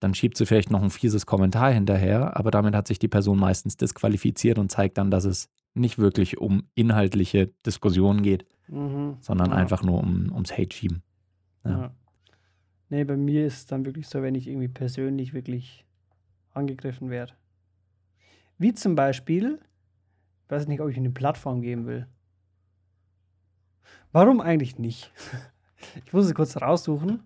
dann schiebt sie vielleicht noch ein fieses Kommentar hinterher, aber damit hat sich die Person meistens disqualifiziert und zeigt dann, dass es nicht wirklich um inhaltliche Diskussionen geht, Mhm. sondern Ja. einfach nur um, ums Hate schieben. Ja. Ja. Nee, bei mir ist es dann wirklich so, wenn ich irgendwie persönlich wirklich angegriffen werde. Wie zum Beispiel, ich weiß nicht, ob ich eine Plattform geben will. Warum eigentlich nicht? [LAUGHS] Ich muss es kurz raussuchen.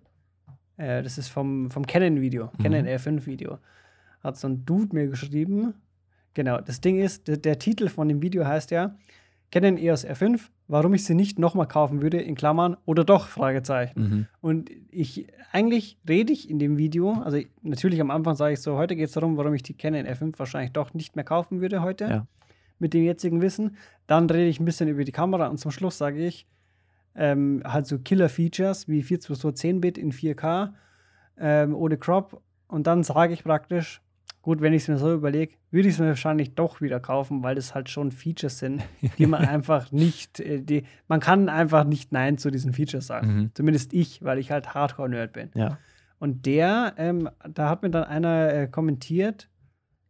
Äh, das ist vom, vom Canon-Video, Mhm. Canon R5-Video. Hat so ein Dude mir geschrieben. Genau, das Ding ist, der, der Titel von dem Video heißt ja Canon EOS R5, warum ich sie nicht nochmal kaufen würde, in Klammern, oder doch, Fragezeichen. Mhm. Und ich, eigentlich rede ich in dem Video, also natürlich am Anfang sage ich so, heute geht es darum, warum ich die Canon R5 wahrscheinlich doch nicht mehr kaufen würde heute, Ja. mit dem jetzigen Wissen. Dann rede ich ein bisschen über die Kamera und zum Schluss sage ich, ähm, halt so Killer-Features wie 422 10-Bit in 4K ähm, ohne Crop. Und dann sage ich praktisch, Gut, wenn ich es mir so überlege, würde ich es mir wahrscheinlich doch wieder kaufen, weil das halt schon Features sind, die man [LAUGHS] einfach nicht, äh, die, man kann einfach nicht Nein zu diesen Features sagen. Mhm. Zumindest ich, weil ich halt Hardcore-Nerd bin. Ja. Und der, ähm, da hat mir dann einer äh, kommentiert,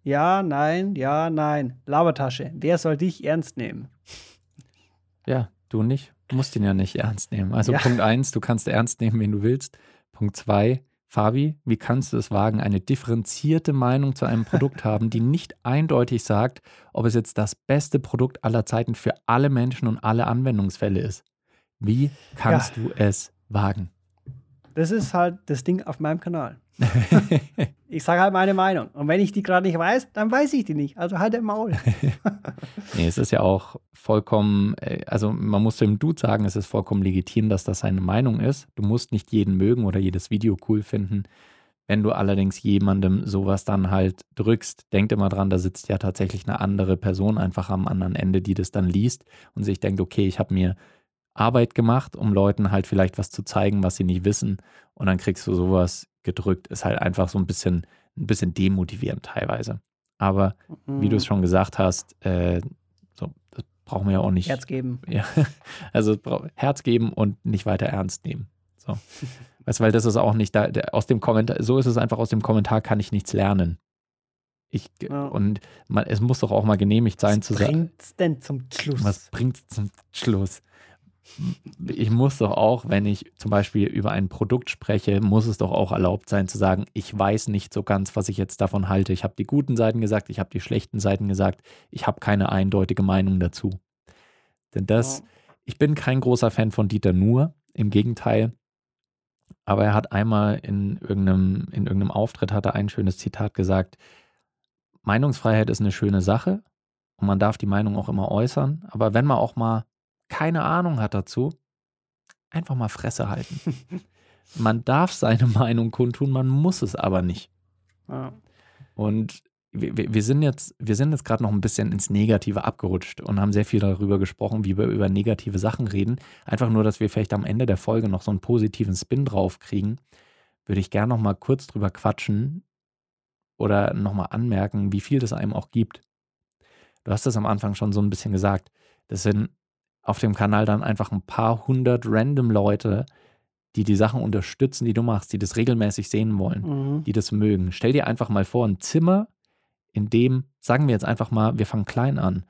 ja, nein, ja, nein, Labertasche, wer soll dich ernst nehmen? Ja, du nicht. Du musst ihn ja nicht ernst nehmen. Also Ja. Punkt eins, du kannst ernst nehmen, wen du willst. Punkt zwei, Fabi, wie kannst du es wagen, eine differenzierte Meinung zu einem Produkt [LAUGHS] haben, die nicht eindeutig sagt, ob es jetzt das beste Produkt aller Zeiten für alle Menschen und alle Anwendungsfälle ist? Wie kannst du es wagen? Das ist halt das Ding auf meinem Kanal. [LAUGHS] Ich sage halt meine Meinung. Und wenn ich die gerade nicht weiß, dann weiß ich die nicht. Also halt der Maul. [LAUGHS] Nee, es ist ja auch vollkommen, äh, also man muss dem Dude sagen, es ist vollkommen legitim, dass das seine Meinung ist. Du musst nicht jeden mögen oder jedes Video cool finden. Wenn du allerdings jemandem sowas dann halt drückst, denk immer dran, da sitzt ja tatsächlich eine andere Person einfach am anderen Ende, die das dann liest und sich denkt, okay, ich habe mir Arbeit gemacht, um Leuten halt vielleicht was zu zeigen, was sie nicht wissen. Und dann kriegst du sowas gedrückt. Ist halt einfach so ein bisschen, ein bisschen demotivierend teilweise. Aber wie du es schon gesagt hast, äh, so, das brauchen wir ja auch nicht. Herz geben. [LAUGHS] Ja, also Herz geben und nicht weiter ernst nehmen. So. [LAUGHS] Weißt, weil das ist auch nicht da, der, aus dem Kommentar, so ist es einfach, aus dem Kommentar kann ich nichts lernen. Ich, Ja. Und man, es muss doch auch mal genehmigt sein Was zu sagen. bringt's denn zum Schluss? Was bringt zum Schluss? Ich muss doch auch, wenn ich zum Beispiel über ein Produkt spreche, muss es doch auch erlaubt sein zu sagen, ich weiß nicht so ganz, was ich jetzt davon halte. Ich habe die guten Seiten gesagt, ich habe die schlechten Seiten gesagt, ich habe keine eindeutige Meinung dazu. Denn das, Ja. ich bin kein großer Fan von Dieter Nuhr, im Gegenteil. Aber er hat einmal in irgendeinem, in irgendeinem Auftritt hat er ein schönes Zitat gesagt, Meinungsfreiheit ist eine schöne Sache und man darf die Meinung auch immer äußern. Aber wenn man auch mal keine Ahnung hat dazu, einfach mal Fresse halten. [LAUGHS] man darf seine Meinung kundtun, man muss es aber nicht. Ja. Und wir, wir sind jetzt, wir sind jetzt gerade noch ein bisschen ins Negative abgerutscht und haben sehr viel darüber gesprochen, wie wir über negative Sachen reden. Einfach nur, dass wir vielleicht am Ende der Folge noch so einen positiven Spin drauf kriegen, würde ich gerne noch mal kurz drüber quatschen oder noch mal anmerken, wie viel das einem auch gibt. Du hast es am Anfang schon so ein bisschen gesagt. Das sind auf dem Kanal dann einfach ein paar hundert random Leute, die die Sachen unterstützen, die du machst, die das regelmäßig sehen wollen Mhm. die das mögen. Stell dir einfach mal vor, ein Zimmer, in dem, sagen wir jetzt einfach mal, wir fangen klein an.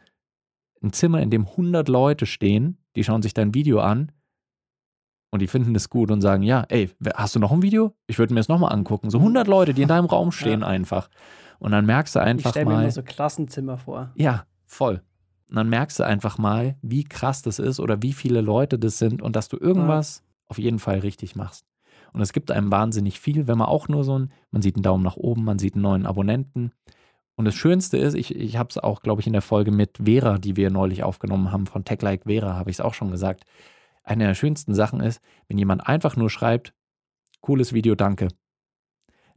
Ein Zimmer, in dem 100 Leute stehen, die schauen sich dein Video an und die finden das gut und sagen, ja, ey, hast du noch ein Video? Ich würde mir das nochmal angucken. So 100 Leute, die in deinem Raum [LAUGHS] stehen Ja. einfach. Und dann merkst du Ich einfach stelle mir mal, immer so Klassenzimmer vor. ja, voll. Und dann merkst du einfach mal, wie krass das ist oder wie viele Leute das sind und dass du irgendwas auf jeden Fall richtig machst. Und es gibt einem wahnsinnig viel, wenn man auch nur so ein, man sieht einen Daumen nach oben, man sieht einen neuen Abonnenten. Und das Schönste ist, ich, ich habe es auch, glaube ich, in der Folge mit Vera, die wir neulich aufgenommen haben, von Tech Like Vera, habe ich es auch schon gesagt. Eine der schönsten Sachen ist, wenn jemand einfach nur schreibt, cooles Video, danke.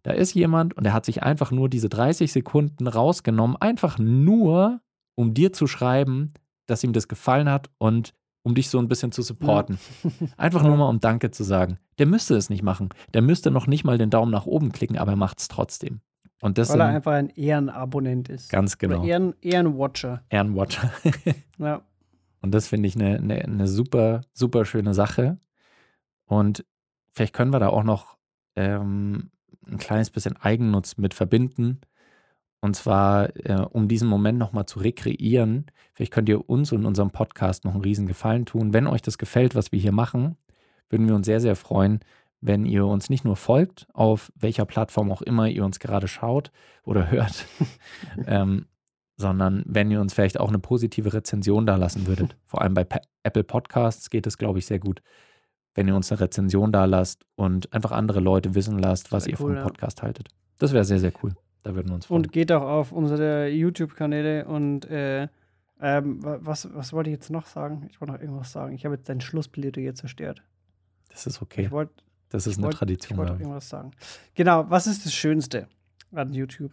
Da ist jemand und der hat sich einfach nur diese 30 Sekunden rausgenommen, einfach nur, um dir zu schreiben, dass ihm das gefallen hat und um dich so ein bisschen zu [LAUGHS] supporten. Einfach nur mal, um Danke zu sagen. Der müsste es nicht machen. Der müsste noch nicht mal den Daumen nach oben klicken, aber er macht es trotzdem. Und das Weil er einfach ein Ehrenabonnent ist. ganz genau Oder Ehren, Ehrenwatcher. Ehrenwatcher. [LAUGHS] Ja. Und das finde ich eine, eine, eine super, super schöne Sache. Und vielleicht können wir da auch noch ähm, ein kleines bisschen Eigennutz mit verbinden. Und zwar, äh, um diesen Moment nochmal zu rekreieren. Vielleicht könnt ihr uns und unserem Podcast noch einen riesen Gefallen tun. Wenn euch das gefällt, was wir hier machen, würden wir uns sehr, sehr freuen, wenn ihr uns nicht nur folgt, auf welcher Plattform auch immer ihr uns gerade schaut oder [LAUGHS] hört, ähm, sondern wenn ihr uns vielleicht auch eine positive Rezension da lassen würdet. [LAUGHS] Vor allem bei Apple Podcasts geht es, glaube ich, sehr gut, wenn ihr uns eine Rezension da lasst und einfach andere Leute wissen lasst, was ihr cool, vom ja. Podcast haltet. Das wäre sehr, sehr cool. Da würden wir uns freuen. Und geht auch auf unsere YouTube-Kanäle und äh, ähm, wa- was, was wollte ich jetzt noch sagen? Ich wollte noch irgendwas sagen. Ich habe jetzt dein Schlussplädoyer zerstört. das ist okay. Ich wollte Das ist eine wollt- ich Tradition. wollte ich. irgendwas sagen. Genau, was ist das Schönste an YouTube?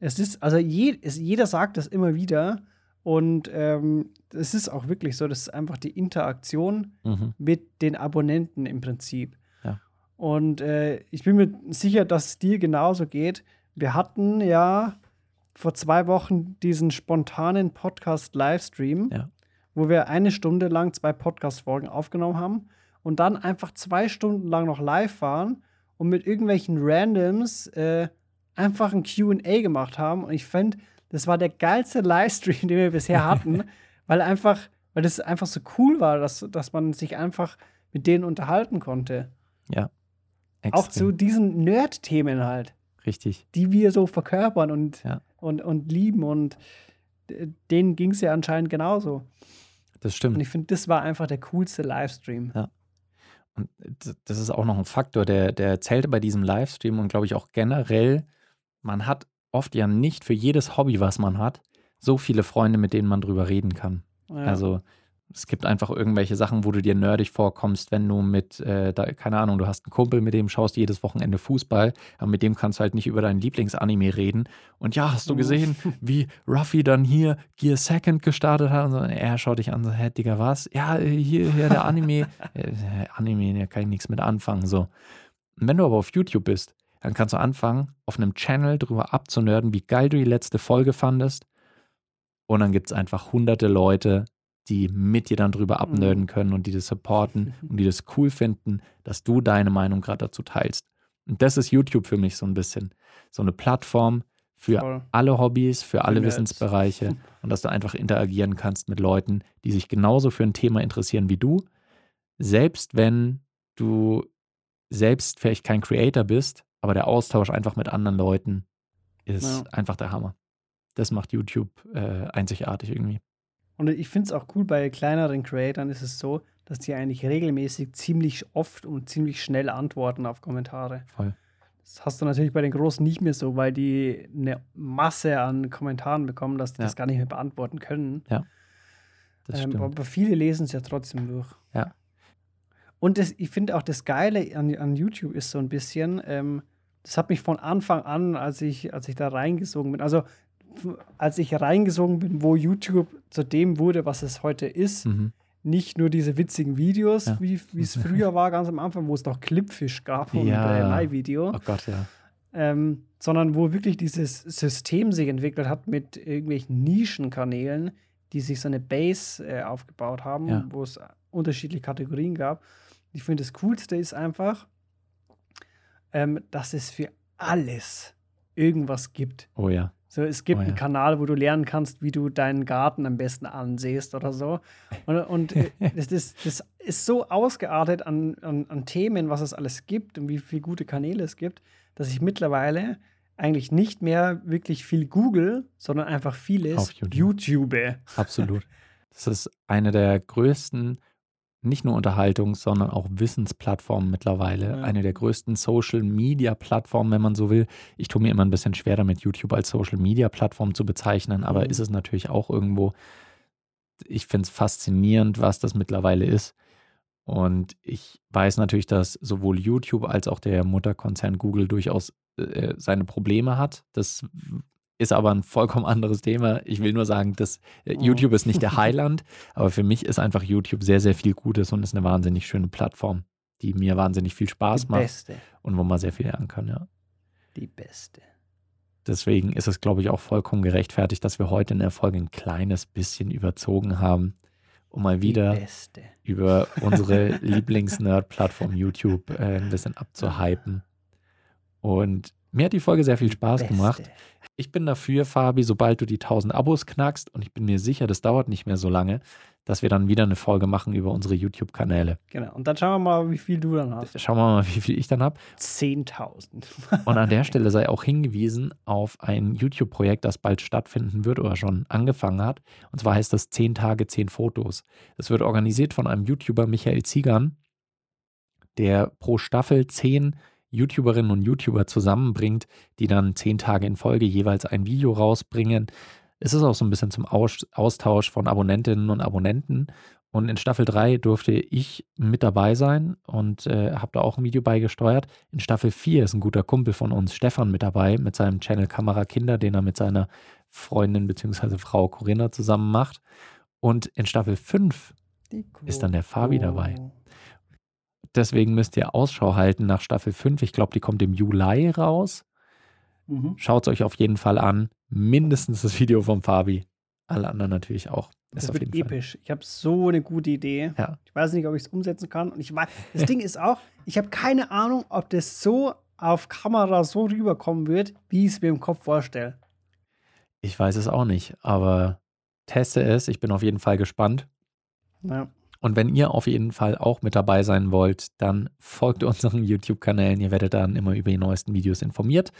Es ist, also je, es, jeder sagt das immer wieder und ähm, es ist auch wirklich so, das ist einfach die Interaktion Mhm. mit den Abonnenten im Prinzip. Ja. Und äh, ich bin mir sicher, dass es dir genauso geht, wir hatten ja vor zwei Wochen diesen spontanen Podcast-Livestream, Ja. wo wir eine Stunde lang zwei Podcast-Folgen aufgenommen haben und dann einfach zwei Stunden lang noch live waren und mit irgendwelchen Randoms äh, einfach ein QA gemacht haben. Und ich fand, das war der geilste Livestream, [LAUGHS] den wir bisher hatten, weil einfach, weil das einfach so cool war, dass, dass man sich einfach mit denen unterhalten konnte. Auch Extrem. zu diesen Nerd-Themen halt, Richtig. die wir so verkörpern und, Ja. und, und lieben. Und denen ging es ja anscheinend genauso. Das Und stimmt. ich finde, das war einfach der coolste Livestream. Und d- das ist auch noch ein Faktor, der, der zählte bei diesem Livestream und glaube ich auch generell, man hat oft ja nicht für jedes Hobby, was man hat, so viele Freunde, mit denen man drüber reden kann. Ja. Also es gibt einfach irgendwelche Sachen, wo du dir nerdig vorkommst, wenn du mit, äh, da, keine Ahnung, du hast einen Kumpel, mit dem schaust du jedes Wochenende Fußball, aber mit dem kannst du halt nicht über dein Lieblingsanime reden. Und ja, hast du Mhm. gesehen, [LAUGHS] wie Ruffy dann hier Gear Second gestartet hat? Und so, er schaut dich an, so, hä, Digga, was? Ja, äh, hier, hier der Anime. [LAUGHS] äh, Anime, da kann ich nichts mit anfangen. So. Und wenn du aber auf YouTube bist, dann kannst du anfangen, auf einem Channel drüber abzunörden, wie geil du die letzte Folge fandest. Und dann gibt es einfach hunderte Leute, die mit dir dann drüber abnörden können und die das supporten und die das cool finden, dass du deine Meinung gerade dazu teilst. Und das ist YouTube für mich so ein bisschen. So eine Plattform für Voll. alle Hobbys, für alle. Wissensbereiche [LAUGHS] und dass du einfach interagieren kannst mit Leuten, die sich genauso für ein Thema interessieren wie du. Selbst wenn du selbst vielleicht kein Creator bist, aber der Austausch einfach mit anderen Leuten ist Ja. einfach der Hammer. Das macht YouTube äh, einzigartig irgendwie. Und ich finde es auch cool, bei kleineren Creatoren ist es so, dass die eigentlich regelmäßig ziemlich oft und ziemlich schnell antworten auf Kommentare. Voll. Das hast du natürlich bei den Großen nicht mehr so, weil die eine Masse an Kommentaren bekommen, dass die Ja. das gar nicht mehr beantworten können. Das Ähm, stimmt. aber viele lesen es ja trotzdem durch. Ja. Und das, ich finde auch das Geile an, an YouTube ist so ein bisschen, ähm, das hat mich von Anfang an, als ich, als ich da reingesogen bin, also als ich reingesogen bin, wo YouTube zu dem wurde, was es heute ist, Mhm. nicht nur diese witzigen Videos, Ja. wie es früher war, ganz am Anfang, wo es noch Clipfish gab und Ja. äh, Live-Video, Oh Gott, ja. ähm, sondern wo wirklich dieses System sich entwickelt hat mit irgendwelchen Nischenkanälen, die sich so eine Base äh, aufgebaut haben, Ja. wo es unterschiedliche Kategorien gab. Ich finde, das Coolste ist einfach, ähm, dass es für alles irgendwas gibt. Oh ja. So, es gibt Oh ja. einen Kanal, wo du lernen kannst, wie du deinen Garten am besten ansehst oder so. Und, und äh, [LAUGHS] das, ist, das ist so ausgeartet an, an, an Themen, was es alles gibt und wie viele gute Kanäle es gibt, dass ich mittlerweile eigentlich nicht mehr wirklich viel google, sondern einfach vieles Auf YouTube. YouTube. Absolut. Das ist eine der größten, nicht nur Unterhaltungs-, sondern auch Wissensplattformen mittlerweile. Ja. Eine der größten Social-Media-Plattformen, wenn man so will. Ich tue mir immer ein bisschen schwer damit, YouTube als Social-Media-Plattform zu bezeichnen, aber Mhm. ist es natürlich auch irgendwo. Ich finde es faszinierend, was das mittlerweile ist. Und ich weiß natürlich, dass sowohl YouTube als auch der Mutterkonzern Google durchaus äh, seine Probleme hat. Das ist aber ein vollkommen anderes Thema. Ich will nur sagen, dass äh, Oh. YouTube ist nicht der [LAUGHS] Heiland, aber für mich ist einfach YouTube sehr, sehr viel Gutes und ist eine wahnsinnig schöne Plattform, die mir wahnsinnig viel Spaß Die macht beste. und wo man sehr viel lernen kann, ja. Die beste. Deswegen ist es, glaube ich, auch vollkommen gerechtfertigt, dass wir heute in der Folge ein kleines bisschen überzogen haben, um mal wieder über unsere [LAUGHS] Lieblings-Nerd-Plattform YouTube äh, ein bisschen [LAUGHS] abzuhypen. Und mir hat die Folge sehr viel Spaß Beste. gemacht. Ich bin dafür, Fabi, sobald du die 1000 Abos knackst, und ich bin mir sicher, das dauert nicht mehr so lange, dass wir dann wieder eine Folge machen über unsere YouTube-Kanäle. Genau. Und dann schauen wir mal, wie viel du dann hast. Schauen wir mal, [LAUGHS] wie viel ich dann habe. 10.000. Und an der [LAUGHS] Stelle sei auch hingewiesen auf ein YouTube-Projekt, das bald stattfinden wird oder schon angefangen hat. Und zwar heißt das 10 Tage, 10 Fotos. Das wird organisiert von einem YouTuber, Michael Ziegern, der pro Staffel 10 YouTuberinnen und YouTuber zusammenbringt, die dann 10 Tage in Folge jeweils ein Video rausbringen. Es ist auch so ein bisschen zum Aus Austausch von Abonnentinnen und Abonnenten. Und in Staffel 3 durfte ich mit dabei sein und äh, habe da auch ein Video beigesteuert. In Staffel 4 ist ein guter Kumpel von uns, Stefan, mit dabei, mit seinem Channel Kamera Kinder, den er mit seiner Freundin bzw. Frau Corinna zusammen macht. Und in Staffel 5 Ist dann der Fabi dabei? Deswegen müsst ihr Ausschau halten nach Staffel 5. Ich glaube, die kommt im Juli raus. Mhm. Schaut es euch auf jeden Fall an. Mindestens das Video vom Fabi. Alle anderen natürlich auch. Das auf wird jeden Fall. episch. Ich habe so eine gute Idee. Ja. Ich weiß nicht, ob ich es umsetzen kann. Und ich weiß, das [LAUGHS] Ding ist auch, ich habe keine Ahnung, ob das so auf Kamera so rüberkommen wird, wie ich es mir im Kopf vorstelle. Ich weiß es auch nicht, aber teste es. Ich bin auf jeden Fall gespannt. Ja. Und wenn ihr auf jeden Fall auch mit dabei sein wollt, dann folgt unseren YouTube-Kanälen. Ihr werdet dann immer über die neuesten Videos informiert.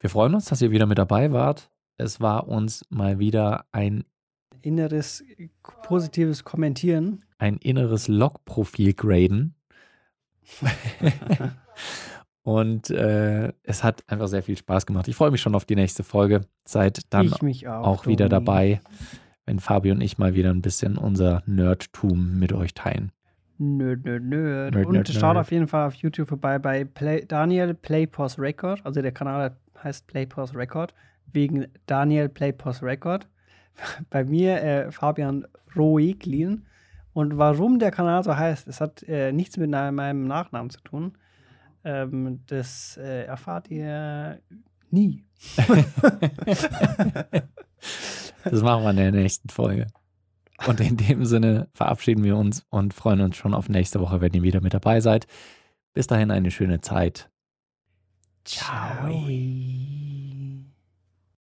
Wir freuen uns, dass ihr wieder mit dabei wart. Es war uns mal wieder ein, Inneres positives Kommentieren. ein inneres Log-Profil graden. [LAUGHS] Und äh, es hat einfach sehr viel Spaß gemacht. Ich freue mich schon auf die nächste Folge. Seid dann auch. auch wieder dabei, wenn Fabi und ich mal wieder ein bisschen unser Nerdtum mit euch teilen. Nerd, nerd, nerd. Nerd, Und nerd, schaut nerd. auf jeden Fall auf YouTube vorbei bei Play, Daniel Playpause Record. Also der Kanal heißt Playpause Record. Wegen Daniel Playpause Record. [LAUGHS] bei mir äh, Fabian Roeglin. Und warum der Kanal so heißt, es hat äh, nichts mit meinem Nachnamen zu tun. Ähm, das äh, erfahrt ihr nie. [LAUGHS] [LAUGHS] Das machen wir in der nächsten Folge. Und in dem Sinne verabschieden wir uns und freuen uns schon auf nächste Woche, wenn ihr wieder mit dabei seid. Bis dahin eine schöne Zeit. Ciao.